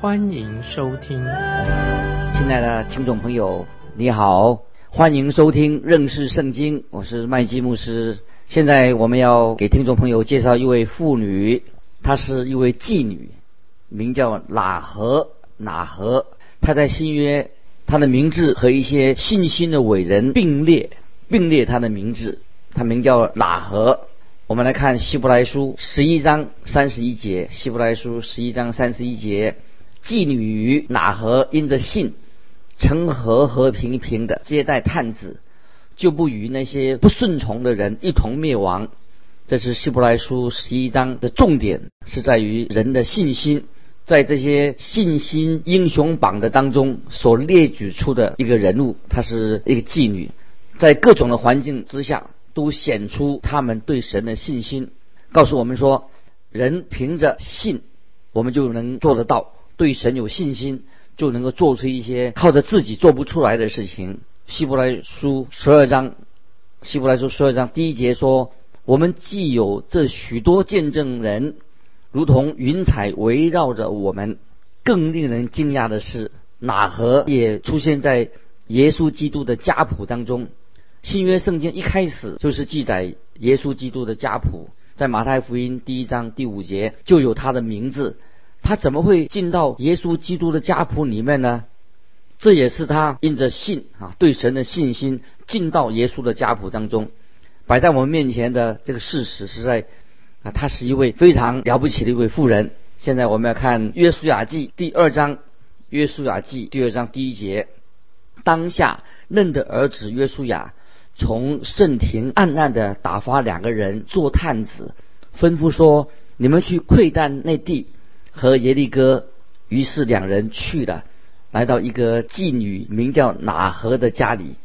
欢迎收听。亲爱的听众朋友，你好，欢迎收听认识圣经，我是麦基牧师。现在我们要给听众朋友介绍一位妇女。她是一位妓女，名叫喇合喇合。她在新约，她的名字和一些信心的伟人并列，并列她的名字。她名叫喇合。我们来看希伯来书十一章三十一节。希伯来书十一章三十一节，妓女喇合因着信，曾和和平平的接待探子，就不与那些不顺从的人一同灭亡。这是希伯来书十一章的重点，是在于人的信心，在这些信心英雄榜的当中所列举出的一个人物，她是一个妓女，在各种的环境之下都显出他们对神的信心，告诉我们说，人凭着信，我们就能做得到，对神有信心，就能够做出一些靠着自己做不出来的事情。希伯来书十二章，希伯来书十二章第一节说。我们既有这许多见证人，如同云彩围绕着我们，更令人惊讶的是，哪何也出现在耶稣基督的家谱当中。新约圣经一开始就是记载耶稣基督的家谱，在马太福音第一章第五节就有他的名字。他怎么会进到耶稣基督的家谱里面呢？这也是他因着信啊，对神的信心进到耶稣的家谱当中。摆在我们面前的这个事实是在啊，他是一位非常了不起的一位富人。现在我们要看《约书亚记》第二章，《约书亚记》第二章第一节：当下嫩的儿子约书亚从圣庭暗暗的打发两个人做探子，吩咐说：“你们去窥探那地和耶利哥。”于是两人去了，来到一个妓女名叫哪河的家里，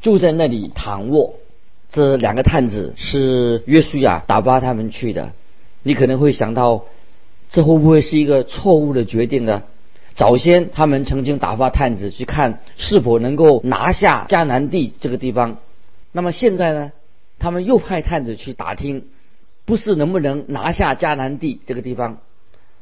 住在那里躺卧。这两个探子是约书亚打发他们去的，你可能会想到，这会不会是一个错误的决定呢？早先他们曾经打发探子去看是否能够拿下迦南地这个地方，那么现在呢，他们又派探子去打听，不是能不能拿下迦南地这个地方，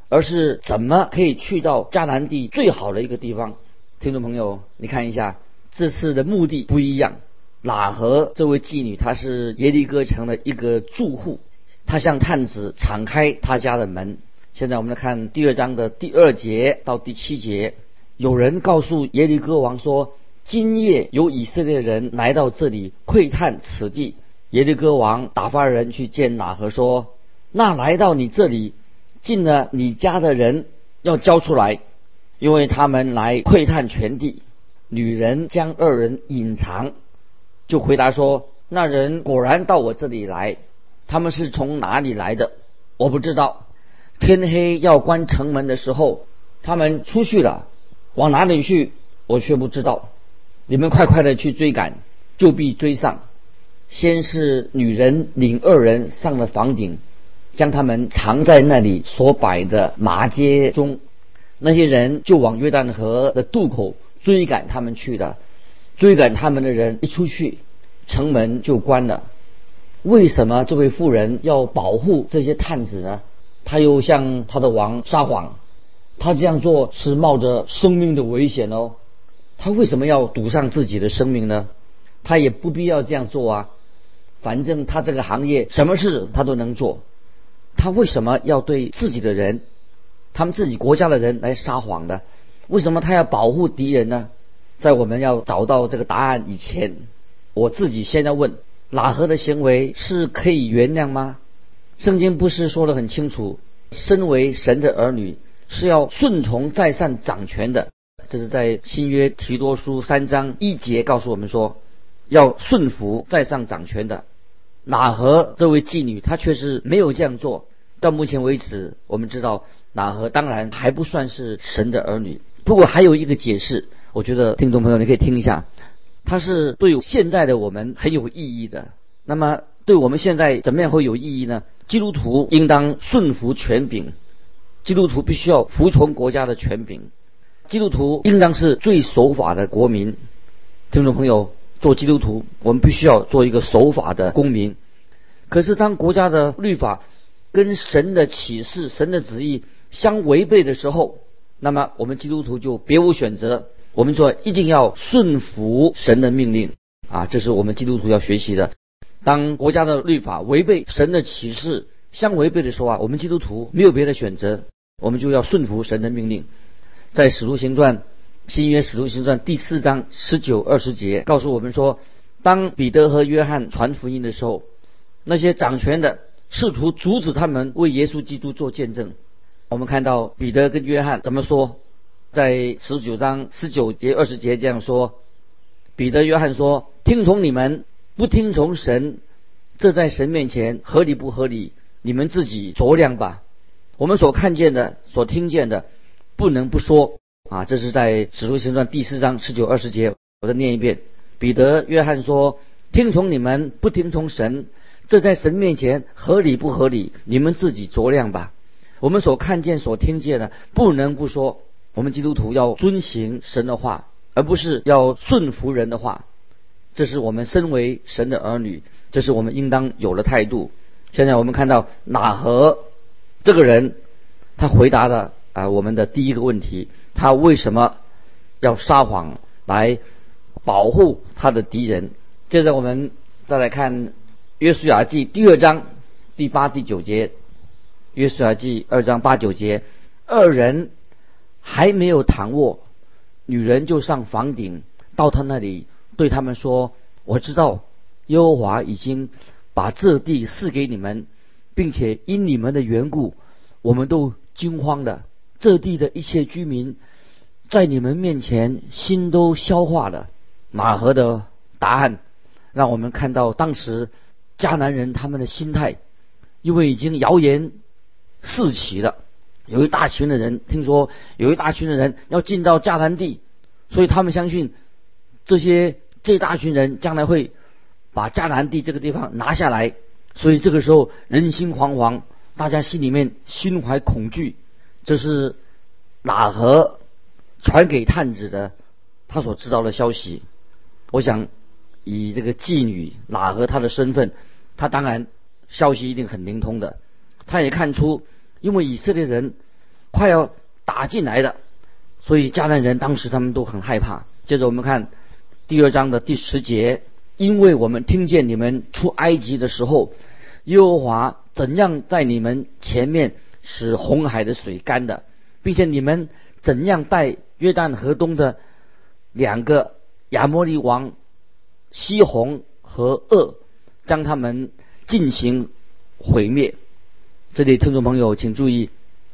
而是怎么可以去到迦南地最好的一个地方。听众朋友，你看一下，这次的目的不一样。喇合这位妓女，她是耶利哥城的一个住户，她向探子敞开她家的门。现在我们来看第二章的第二节到第七节，有人告诉耶利哥王说：“今夜有以色列人来到这里窥探此地。”耶利哥王打发人去见喇合说：“那来到你这里进了你家的人要交出来，因为他们来窥探全地。”女人将二人隐藏。就回答说：“那人果然到我这里来，他们是从哪里来的？我不知道。天黑要关城门的时候，他们出去了，往哪里去？我却不知道。你们快快的去追赶，就必追上。先是女人领二人上了房顶，将他们藏在那里所摆的麻街中。那些人就往约旦河的渡口追赶他们去了。”追赶他们的人一出去，城门就关了。为什么这位妇人要保护这些探子呢？他又向他的王撒谎，他这样做是冒着生命的危险哦。他为什么要赌上自己的生命呢？他也不必要这样做啊。反正他这个行业什么事他都能做。他为什么要对自己的人，他们自己国家的人来撒谎呢？为什么他要保护敌人呢？在我们要找到这个答案以前，我自己先要问：喇合的行为是可以原谅吗？圣经不是说的很清楚，身为神的儿女是要顺从在上掌权的。这是在新约提多书三章一节告诉我们说，要顺服在上掌权的。喇合这位妓女，她却是没有这样做。到目前为止，我们知道喇合当然还不算是神的儿女。不过还有一个解释，我觉得听众朋友你可以听一下，它是对现在的我们很有意义的。那么对我们现在怎么样会有意义呢？基督徒应当顺服权柄，基督徒必须要服从国家的权柄，基督徒应当是最守法的国民。听众朋友，做基督徒，我们必须要做一个守法的公民。可是当国家的律法跟神的启示、神的旨意相违背的时候，那么我们基督徒就别无选择，我们说一定要顺服神的命令啊，这是我们基督徒要学习的。当国家的律法违背神的启示相违背的时候啊，我们基督徒没有别的选择，我们就要顺服神的命令。在使徒行传新约使徒行传第四章十九二十节告诉我们说，当彼得和约翰传福音的时候，那些掌权的试图阻止他们为耶稣基督做见证。我们看到彼得跟约翰怎么说，在十九章十九节二十节这样说：彼得、约翰说，听从你们。不听从神，这在神面前合理不合理？你们自己酌量吧。我们所看见的、所听见的，不能不说啊！这是在使徒行传第四章十九二十节，我再念一遍。彼得、约翰说：“听从你们，不听从神，这在神面前合理不合理？你们自己酌量吧。”我们所看见、所听见的，不能不说。我们基督徒要遵行神的话，而不是要顺服人的话。这是我们身为神的儿女，这是我们应当有的态度。现在我们看到哪和这个人，他回答的啊，我们的第一个问题，他为什么要撒谎来保护他的敌人？接着我们再来看约书亚记第二章第八、第九节。约书亚记二章八九节，二人还没有躺卧，女人就上房顶到他那里。对他们说：“我知道耶和华已经把这地赐给你们，并且因你们的缘故，我们都惊慌的。这地的一切居民在你们面前心都消化了。”马和的答案让我们看到当时迦南人他们的心态，因为已经谣言四起了，有一大群的人听说有一大群的人要进到迦南地，所以他们相信这些。这大群人将来会把迦南地这个地方拿下来，所以这个时候人心惶惶，大家心里面心怀恐惧。这是哪和传给探子的他所知道的消息？我想以这个妓女哪和她的身份，她当然消息一定很灵通的。他也看出，因为以色列人快要打进来了，所以迦南人当时他们都很害怕。接着我们看。第二章的第十节，因为我们听见你们出埃及的时候，耶和华怎样在你们前面使红海的水干的，并且你们怎样带约旦河东的两个亚摩利王西红和恶，将他们进行毁灭。这里听众朋友请注意，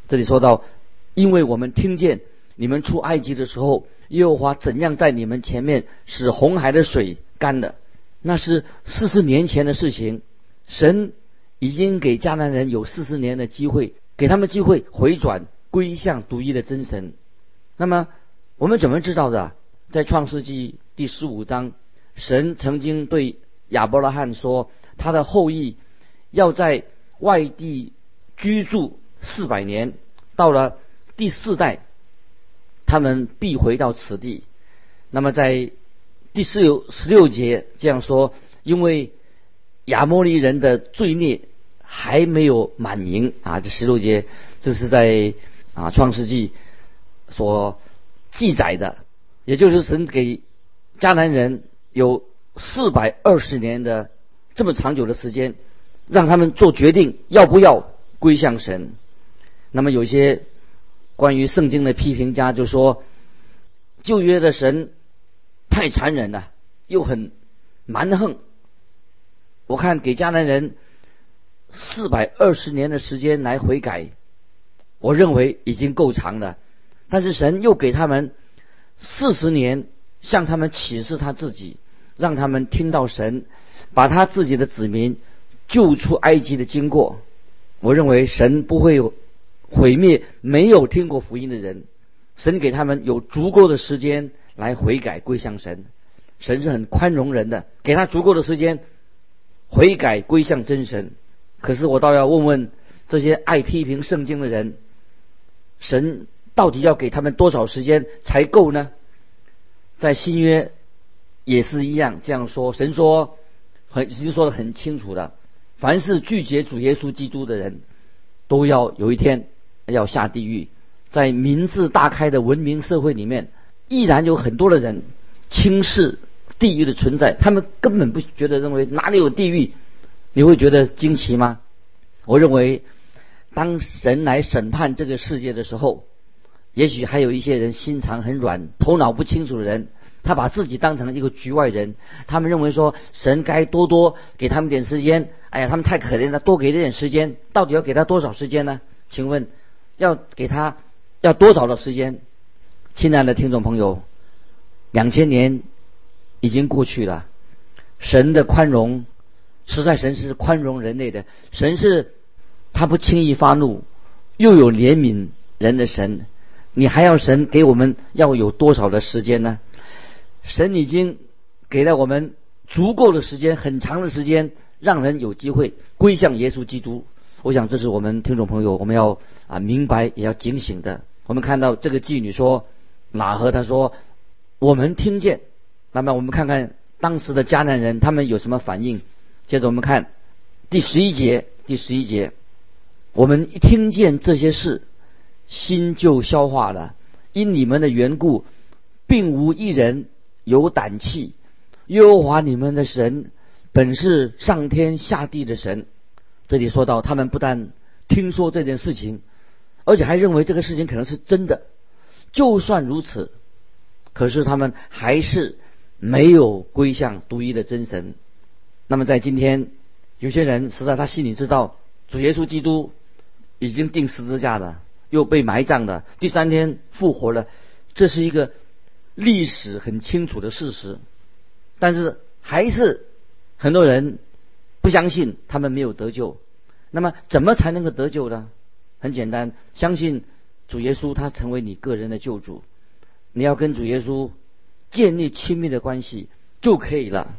这里说到，因为我们听见你们出埃及的时候。耶和华怎样在你们前面使红海的水干的？那是四十年前的事情。神已经给迦南人有四十年的机会，给他们机会回转归向独一的真神。那么我们怎么知道的？在创世纪第十五章，神曾经对亚伯拉罕说，他的后裔要在外地居住四百年，到了第四代。他们必回到此地。那么在第十六十六节这样说：因为亚摩利人的罪孽还没有满盈啊！这十六节这是在啊创世纪所记载的，也就是神给迦南人有四百二十年的这么长久的时间，让他们做决定要不要归向神。那么有些。关于圣经的批评家就说，旧约的神太残忍了，又很蛮横。我看给迦南人四百二十年的时间来悔改，我认为已经够长了。但是神又给他们四十年，向他们启示他自己，让他们听到神把他自己的子民救出埃及的经过。我认为神不会有。毁灭没有听过福音的人，神给他们有足够的时间来悔改归向神。神是很宽容人的，给他足够的时间悔改归向真神。可是我倒要问问这些爱批评圣经的人，神到底要给他们多少时间才够呢？在新约也是一样这样说，神说很已经说的很清楚了，凡是拒绝主耶稣基督的人，都要有一天要下地狱。在民智大开的文明社会里面，依然有很多的人轻视地狱的存在，他们根本不觉得认为哪里有地狱。你会觉得惊奇吗？我认为，当神来审判这个世界的时候，也许还有一些人心肠很软、头脑不清楚的人，他把自己当成了一个局外人。他们认为说，神该多多给他们点时间。哎呀，他们太可怜了，多给点时间。到底要给他多少时间呢？请问，要给他要多少的时间？亲爱的听众朋友，两千年已经过去了，神的宽容。实在神是宽容人类的，神是他不轻易发怒，又有怜悯人的神。你还要神给我们要有多少的时间呢？神已经给了我们足够的时间，很长的时间，让人有机会归向耶稣基督。我想这是我们听众朋友我们要啊明白也要警醒的。我们看到这个妓女说，马和他说，我们听见。那么我们看看当时的迦南人他们有什么反应？接着我们看第十一节，第十一节，我们一听见这些事，心就消化了。因你们的缘故，并无一人有胆气。耶和华你们的神本是上天下地的神。这里说到，他们不但听说这件事情，而且还认为这个事情可能是真的。就算如此，可是他们还是没有归向独一的真神。那么在今天，有些人实在他心里知道，主耶稣基督已经钉十字架了，又被埋葬了，第三天复活了，这是一个历史很清楚的事实。但是还是很多人不相信，他们没有得救。那么怎么才能够得救呢？很简单，相信主耶稣，他成为你个人的救主，你要跟主耶稣建立亲密的关系就可以了。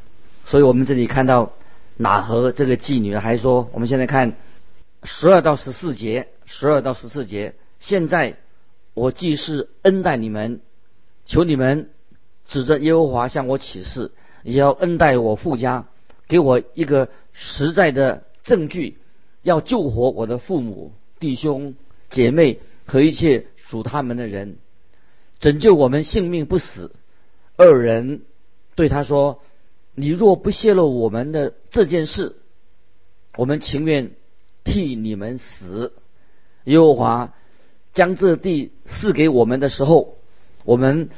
所以我们这里看到哪和这个妓女还说，我们现在看十二到十四节，十二到十四节。现在我既是恩待你们，求你们指着耶和华向我起誓，也要恩待我父家，给我一个实在的证据，要救活我的父母、弟兄、姐妹和一切属他们的人，拯救我们性命不死。二人对他说。你若不泄露我们的这件事，我们情愿替你们死。耶和华将这地赐给我们的时候，我们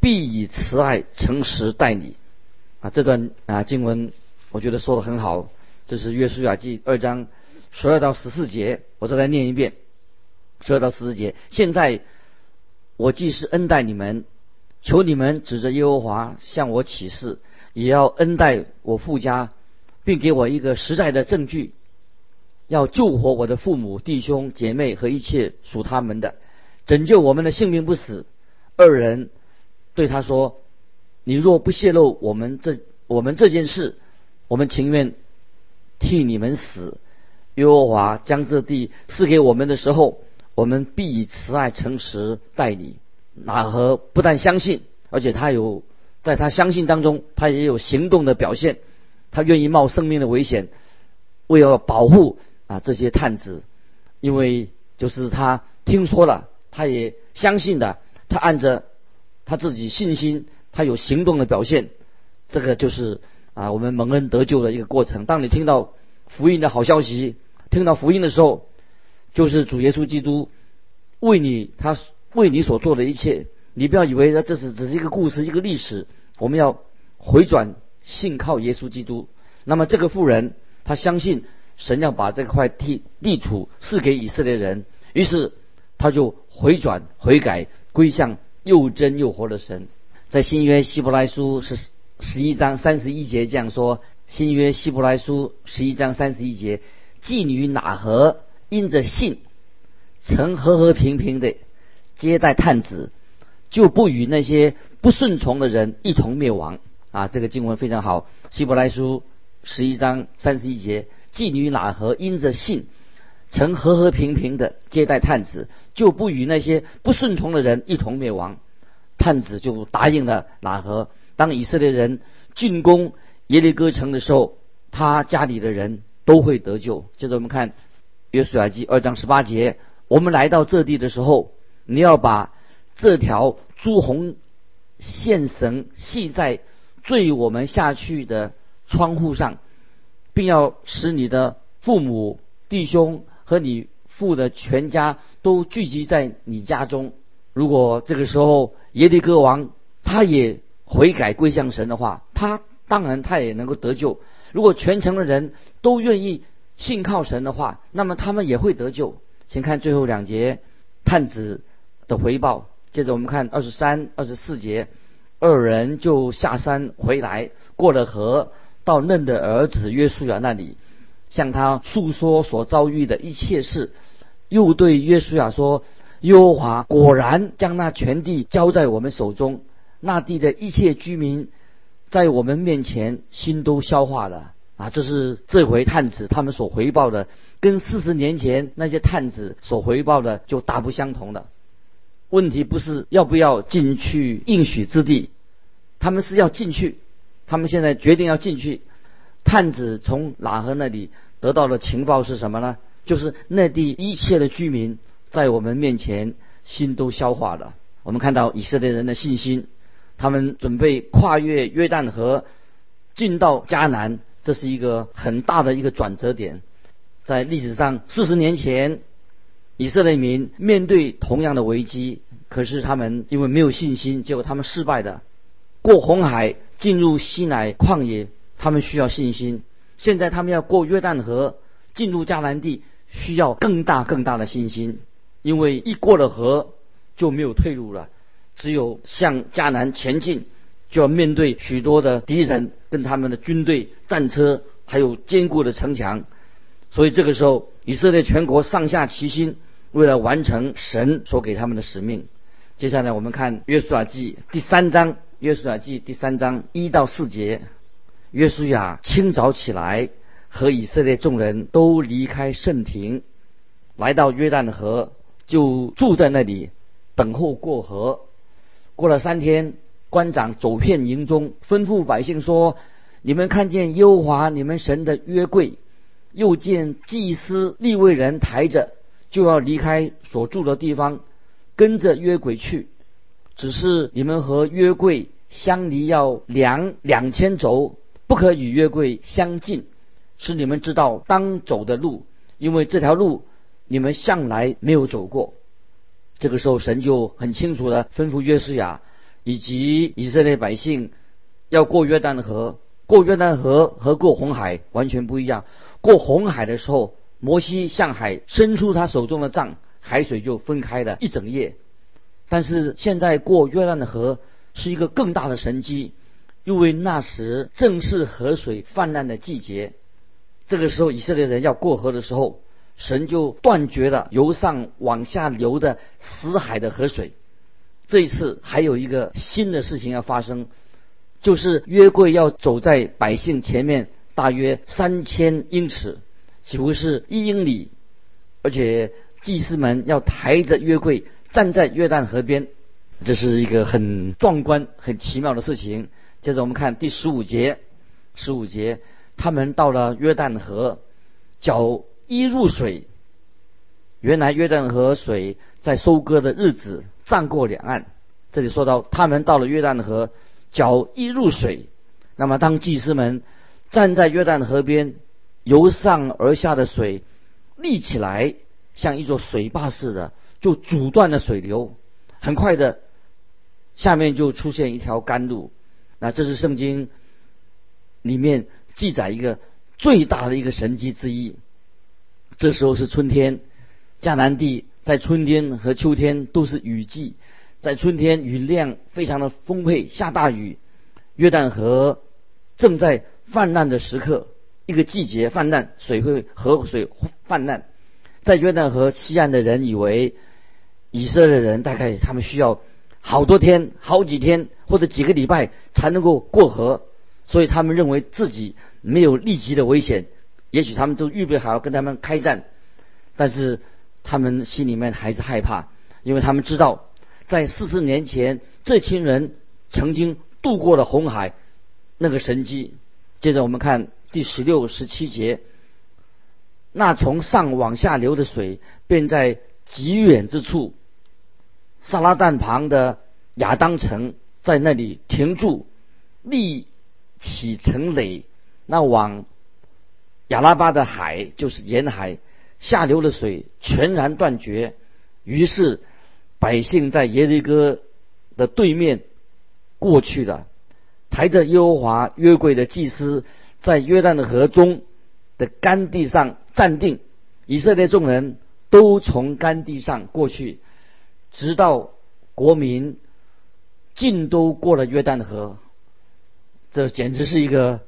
必以慈爱诚实待你。啊，这段啊经文我觉得说的很好，这是约书亚记二章十二到十四节，我再来念一遍。十二到十四节，现在我既是恩待你们，求你们指着耶和华向我起誓。也要恩待我父家，并给我一个实在的证据，要救活我的父母、弟兄、姐妹和一切属他们的，拯救我们的性命不死。二人对他说：“你若不泄露我们这我们这件事，我们情愿替你们死。耶和华将这地赐给我们的时候，我们必以慈爱诚实待你。”哪和不但相信，而且他有。在他相信当中，他也有行动的表现，他愿意冒生命的危险，为了保护啊这些探子，因为就是他听说了，他也相信的，他按着他自己信心，他有行动的表现，这个就是啊我们蒙恩得救的一个过程。当你听到福音的好消息，听到福音的时候，就是主耶稣基督为你他为你所做的一切。你不要以为这是只是一个故事，一个历史。我们要回转信靠耶稣基督。那么这个妇人，她相信神要把这块地地土赐给以色列人，于是他就回转悔改，归向又真又活的神。在新约希伯来书是十一章三十一节这样说：新约希伯来书十一章三十一节，妓女哪和因着信，曾和和平平的接待探子。就不与那些不顺从的人一同灭亡。啊，这个经文非常好，《希伯来书》十一章三十一节，妓女哪和因着信，曾和和平平的接待探子，就不与那些不顺从的人一同灭亡。探子就答应了哪和。当以色列人进攻耶利哥城的时候，他家里的人都会得救。接着我们看《约书亚记》二章十八节，我们来到这地的时候，你要把这条朱红线绳系在。坠我们下去的窗户上，并要使你的父母、弟兄和你父的全家都聚集在你家中。如果这个时候耶利哥王他也悔改归向神的话，他当然他也能够得救。如果全城的人都愿意信靠神的话，那么他们也会得救。请看最后两节探子的回报。接着我们看二十三、二十四节。二人就下山回来，过了河，到嫩的儿子约书亚那里，向他诉说所遭遇的一切事，又对约书亚说：“耶和华果然将那全地交在我们手中，那地的一切居民，在我们面前心都消化了。”啊，这是这回探子他们所回报的，跟四十年前那些探子所回报的就大不相同了。问题不是要不要进去应许之地，他们是要进去，他们现在决定要进去。探子从喇合那里得到的情报是什么呢？就是那地一切的居民在我们面前心都消化了。我们看到以色列人的信心，他们准备跨越约旦河进到迦南，这是一个很大的一个转折点。在历史上，四十年前。以色列民面对同样的危机，可是他们因为没有信心，结果他们失败的。过红海进入西乃旷野，他们需要信心。现在他们要过约旦河进入迦南地，需要更大更大的信心，因为一过了河就没有退路了，只有向迦南前进，就要面对许多的敌人跟他们的军队、战车，还有坚固的城墙。所以这个时候，以色列全国上下齐心。为了完成神所给他们的使命，接下来我们看约书亚记第三章。约书亚记第三章一到四节，约书亚清早起来，和以色列众人都离开圣庭，来到约旦河，就住在那里，等候过河。过了三天，官长走遍营中，吩咐百姓说：“你们看见耶和华你们神的约柜，又见祭司立位人抬着。”就要离开所住的地方，跟着约柜去。只是你们和约柜相离要两两千轴，不可与约柜相近，使你们知道当走的路，因为这条路你们向来没有走过。这个时候，神就很清楚的吩咐约书亚以及以色列百姓，要过约旦河。过约旦河和过红海完全不一样。过红海的时候。摩西向海伸出他手中的杖，海水就分开了一整夜。但是现在过约旦的河是一个更大的神机，因为那时正是河水泛滥的季节。这个时候以色列人要过河的时候，神就断绝了由上往下流的死海的河水。这一次还有一个新的事情要发生，就是约柜要走在百姓前面大约三千英尺。几乎是一英里，而且祭司们要抬着约柜站在约旦河边，这是一个很壮观、很奇妙的事情。接着我们看第十五节，十五节，他们到了约旦河，脚一入水，原来约旦河水在收割的日子涨过两岸。这里说到他们到了约旦河，脚一入水，那么当祭司们站在约旦河边。由上而下的水立起来，像一座水坝似的，就阻断了水流。很快的，下面就出现一条干路。那这是圣经里面记载一个最大的一个神迹之一。这时候是春天，迦南地在春天和秋天都是雨季，在春天雨量非常的丰沛，下大雨。约旦河正在泛滥的时刻。一个季节泛滥，水会河水泛滥，在约旦河西岸的人以为以色列人大概他们需要好多天、好几天或者几个礼拜才能够过河，所以他们认为自己没有立即的危险，也许他们都预备好跟他们开战，但是他们心里面还是害怕，因为他们知道在四十年前这群人曾经渡过了红海那个神迹。接着我们看第十六、十七节，那从上往下流的水，便在极远之处。萨拉旦旁的亚当城在那里停住，立起成垒。那往亚拉巴的海，就是沿海下流的水全然断绝。于是百姓在耶利哥的对面过去了，抬着耶和华约柜的祭司在约旦的河中的干地上站定。以色列众人都从干地上过去。直到国民尽都过了约旦河，这简直是一个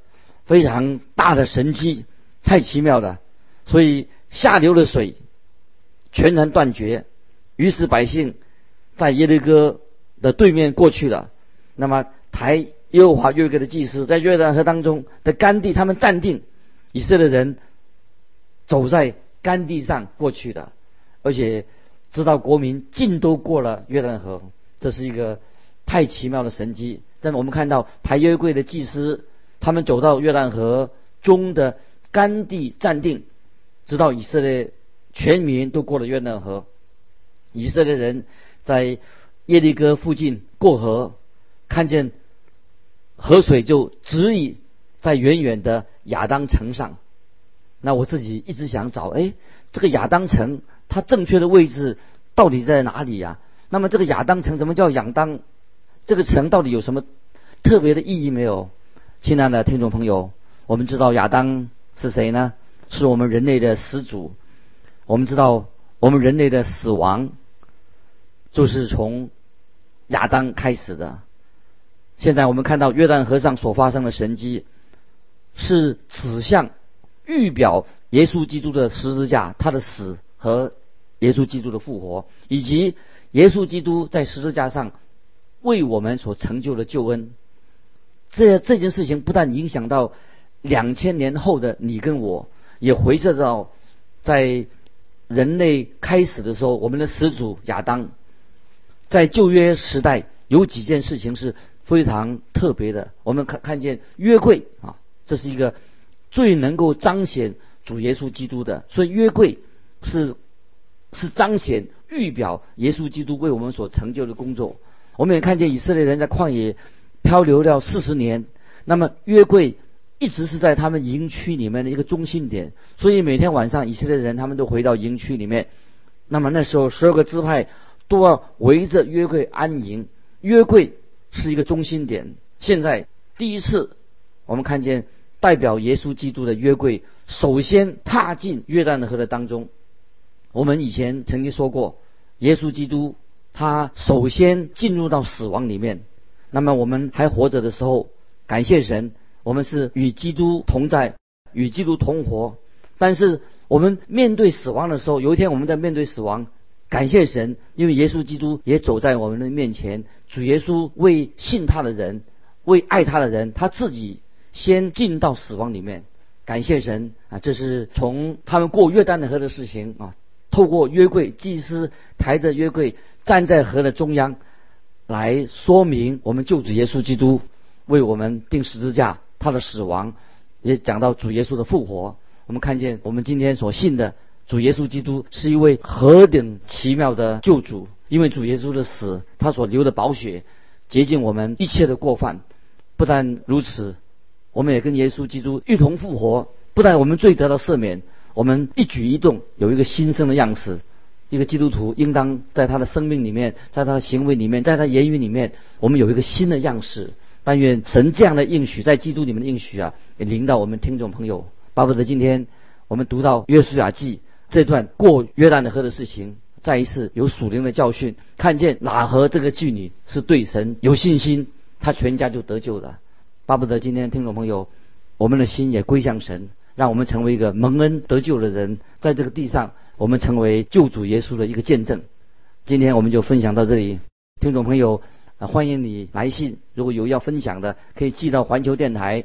非常大的神迹，太奇妙了。所以下流的水全然断绝，于是百姓在耶利哥的对面过去了。那么台耶和华约柜的祭司在约旦河当中的干地，他们站定，以色列人走在干地上过去的，而且。知道国民尽都过了约旦河，这是一个太奇妙的神迹。但是我们看到抬约柜的祭司，他们走到约旦河中的干地站定，直到以色列全民都过了约旦河。以色列人在耶利哥附近过河，看见河水就直溢在远远的亚当城上。那我自己一直想找，哎，这个亚当城。它正确的位置到底在哪里呀？那么这个亚当城怎么叫亚当？这个城到底有什么特别的意义没有？亲爱的听众朋友，我们知道亚当是谁呢？是我们人类的始祖。我们知道我们人类的死亡就是从亚当开始的。现在我们看到约旦河上所发生的神迹，是指向预表耶稣基督的十字架，他的死和。耶稣基督的复活，以及耶稣基督在十字架上为我们所成就的救恩，这这件事情不但影响到两千年后的你跟我，也回射到在人类开始的时候，我们的始祖亚当，在旧约时代有几件事情是非常特别的。我们看看见约柜啊，这是一个最能够彰显主耶稣基督的，所以约柜是。是彰显预表耶稣基督为我们所成就的工作。我们也看见以色列人在旷野漂流了四十年，那么约柜一直是在他们营区里面的一个中心点，所以每天晚上以色列人他们都回到营区里面。那么那时候十二个支派都要围着约柜安营，约柜是一个中心点。现在第一次我们看见代表耶稣基督的约柜首先踏进约旦河的当中。我们以前曾经说过，耶稣基督他首先进入到死亡里面。那么我们还活着的时候，感谢神，我们是与基督同在，与基督同活。但是我们面对死亡的时候，有一天我们在面对死亡，感谢神，因为耶稣基督也走在我们的面前。主耶稣为信他的人，为爱他的人，他自己先进到死亡里面。感谢神啊！这是从他们过约旦的河的事情啊。透过约柜，祭司抬着约柜站在河的中央，来说明我们救主耶稣基督为我们钉十字架，他的死亡也讲到主耶稣的复活。我们看见我们今天所信的主耶稣基督是一位何等奇妙的救主，因为主耶稣的死，他所流的宝血洁净我们一切的过犯。不但如此，我们也跟耶稣基督一同复活，不但我们罪得到赦免。我们一举一动有一个新生的样式，一个基督徒应当在他的生命里面，在他的行为里面，在他言语里面，我们有一个新的样式。但愿神这样的应许，在基督里面的应许啊，也领导我们听众朋友。巴不得今天我们读到约书亚记这段过约旦的河的事情，再一次有属灵的教训，看见哪河这个妓女是对神有信心，她全家就得救了。巴不得今天听众朋友，我们的心也归向神。让我们成为一个蒙恩得救的人，在这个地上，我们成为救主耶稣的一个见证。今天我们就分享到这里。听众朋友，欢迎你来信，如果有要分享的，可以寄到环球电台